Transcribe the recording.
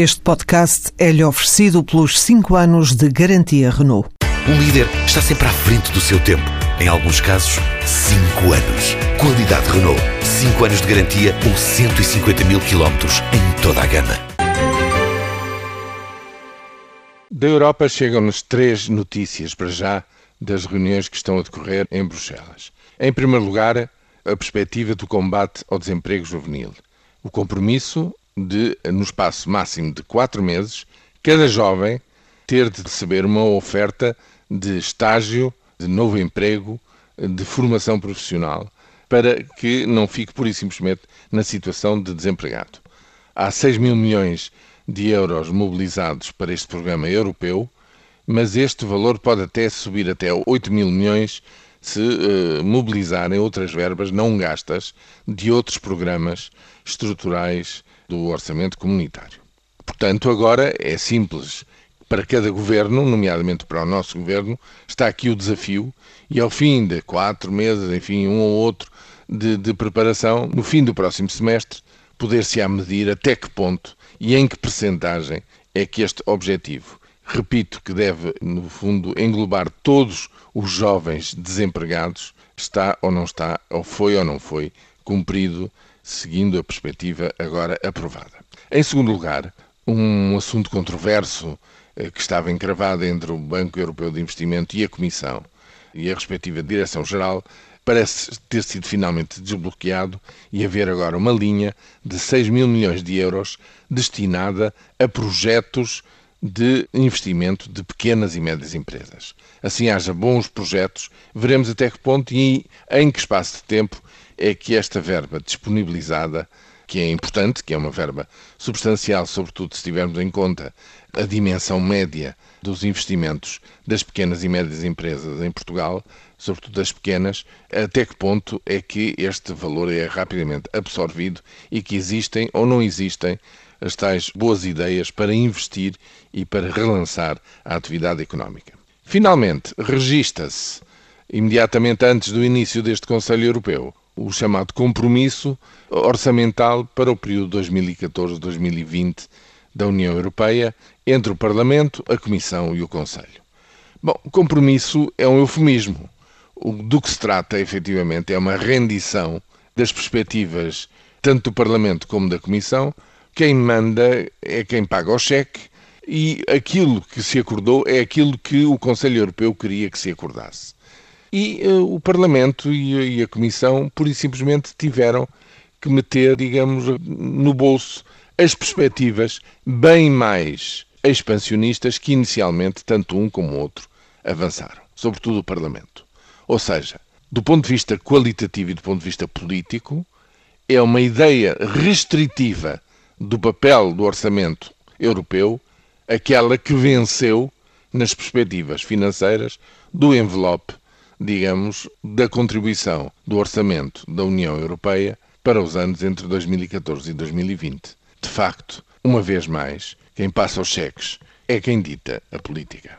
Este podcast é-lhe oferecido pelos 5 anos de garantia Renault. Um líder está sempre à frente do seu tempo. Em alguns casos, 5 anos. Qualidade Renault. 5 anos de garantia ou 150 mil quilómetros em toda a gama. Da Europa chegam-nos três notícias para já das reuniões que estão a decorrer em Bruxelas. Em primeiro lugar, a perspectiva do combate ao desemprego juvenil. O compromisso de, no espaço máximo de quatro meses, cada jovem ter de receber uma oferta de estágio, de novo emprego, de formação profissional, para que não fique pura e simplesmente na situação de desempregado. Há 6 mil milhões de euros mobilizados para este programa europeu, mas este valor pode até subir até 8 mil milhões se uh, mobilizarem outras verbas não gastas de outros programas estruturais do orçamento comunitário. Portanto, agora é simples. Para cada governo, nomeadamente para o nosso governo, está aqui o desafio e ao fim de quatro meses, enfim, um ou outro de, de preparação, no fim do próximo semestre, poder-se-á medir até que ponto e em que percentagem é que este objetivo repito que deve, no fundo, englobar todos os jovens desempregados, está ou não está, ou foi ou não foi, cumprido, seguindo a perspectiva agora aprovada. Em segundo lugar, um assunto controverso eh, que estava encravado entre o Banco Europeu de Investimento e a Comissão e a respectiva Direção-Geral parece ter sido finalmente desbloqueado e haver agora uma linha de 6 mil milhões de euros destinada a projetos de investimento de pequenas e médias empresas. Assim haja bons projetos, veremos até que ponto e em que espaço de tempo é que esta verba disponibilizada, que é importante, que é uma verba substancial, sobretudo se tivermos em conta a dimensão média dos investimentos das pequenas e médias empresas em Portugal, sobretudo das pequenas, até que ponto é que este valor é rapidamente absorvido e que existem ou não existem as tais boas ideias para investir e para relançar a atividade económica. Finalmente, registra-se, imediatamente antes do início deste Conselho Europeu, o chamado compromisso orçamental para o período 2014-2020 da União Europeia entre o Parlamento, a Comissão e o Conselho. Bom, compromisso é um eufemismo. Do que se trata, efetivamente, é uma rendição das perspectivas tanto do Parlamento como da Comissão quem manda é quem paga o cheque e aquilo que se acordou é aquilo que o Conselho Europeu queria que se acordasse. E uh, o Parlamento e, e, a Comissão, pura e simplesmente, tiveram que meter, digamos, no bolso as perspectivas bem mais expansionistas que inicialmente tanto um como o outro avançaram, sobretudo o Parlamento. Ou seja, do ponto de vista qualitativo e do ponto de vista político, é uma ideia restritiva do papel do orçamento europeu aquela que venceu nas perspectivas financeiras do envelope, digamos, da contribuição do orçamento da União Europeia para os anos entre 2014 e 2020. De facto, uma vez mais, quem passa os cheques é quem dita a política.